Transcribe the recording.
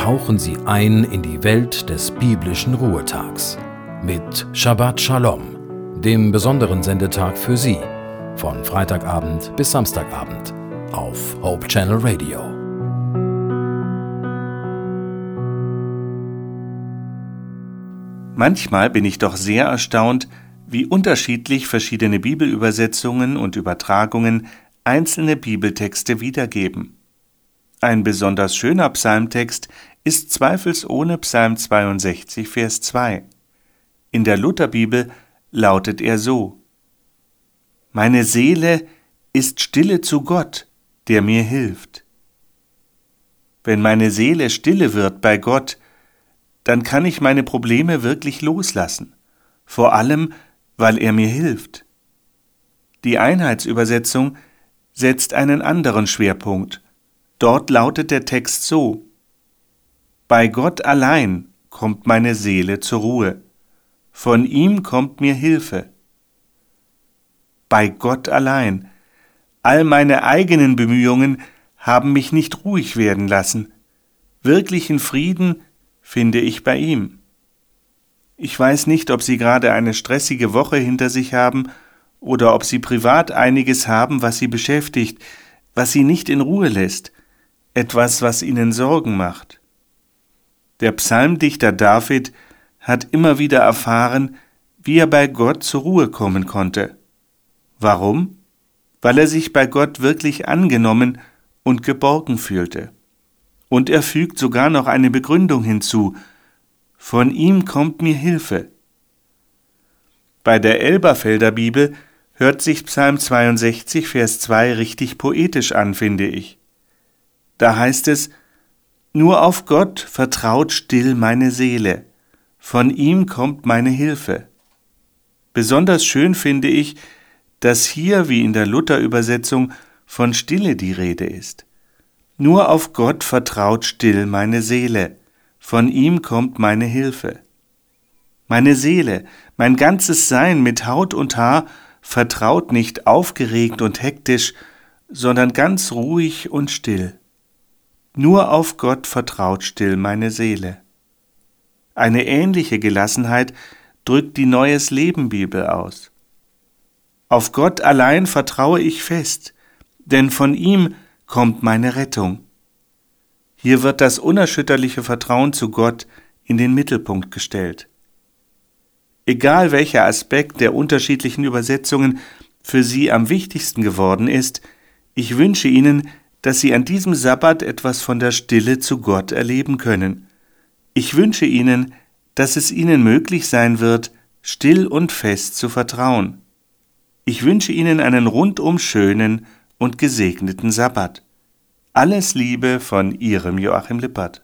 tauchen Sie ein in die Welt des biblischen Ruhetags mit Shabbat Shalom, dem besonderen Sendetag für Sie, von Freitagabend bis Samstagabend auf Hope Channel Radio. Manchmal bin ich doch sehr erstaunt, wie unterschiedlich verschiedene Bibelübersetzungen und Übertragungen einzelne Bibeltexte wiedergeben. Ein besonders schöner Psalmtext ist zweifelsohne Psalm 62, Vers 2. In der Lutherbibel lautet er so Meine Seele ist stille zu Gott, der mir hilft. Wenn meine Seele stille wird bei Gott, dann kann ich meine Probleme wirklich loslassen, vor allem weil er mir hilft. Die Einheitsübersetzung setzt einen anderen Schwerpunkt. Dort lautet der Text so Bei Gott allein kommt meine Seele zur Ruhe, von ihm kommt mir Hilfe. Bei Gott allein. All meine eigenen Bemühungen haben mich nicht ruhig werden lassen. Wirklichen Frieden finde ich bei ihm. Ich weiß nicht, ob Sie gerade eine stressige Woche hinter sich haben oder ob Sie privat einiges haben, was Sie beschäftigt, was Sie nicht in Ruhe lässt, etwas, was Ihnen Sorgen macht. Der Psalmdichter David hat immer wieder erfahren, wie er bei Gott zur Ruhe kommen konnte. Warum? Weil er sich bei Gott wirklich angenommen und geborgen fühlte. Und er fügt sogar noch eine Begründung hinzu, von ihm kommt mir Hilfe. Bei der Elberfelder Bibel hört sich Psalm 62, Vers 2 richtig poetisch an, finde ich. Da heißt es, Nur auf Gott vertraut still meine Seele, von ihm kommt meine Hilfe. Besonders schön finde ich, dass hier, wie in der Luther-Übersetzung, von Stille die Rede ist. Nur auf Gott vertraut still meine Seele, von ihm kommt meine Hilfe. Meine Seele, mein ganzes Sein mit Haut und Haar vertraut nicht aufgeregt und hektisch, sondern ganz ruhig und still. Nur auf Gott vertraut still meine Seele. Eine ähnliche Gelassenheit drückt die Neues Leben Bibel aus. Auf Gott allein vertraue ich fest, denn von ihm kommt meine Rettung. Hier wird das unerschütterliche Vertrauen zu Gott in den Mittelpunkt gestellt. Egal welcher Aspekt der unterschiedlichen Übersetzungen für Sie am wichtigsten geworden ist, ich wünsche Ihnen, dass Sie an diesem Sabbat etwas von der Stille zu Gott erleben können. Ich wünsche Ihnen, dass es Ihnen möglich sein wird, still und fest zu vertrauen. Ich wünsche Ihnen einen rundum schönen und gesegneten Sabbat. Alles Liebe von Ihrem Joachim Lippert.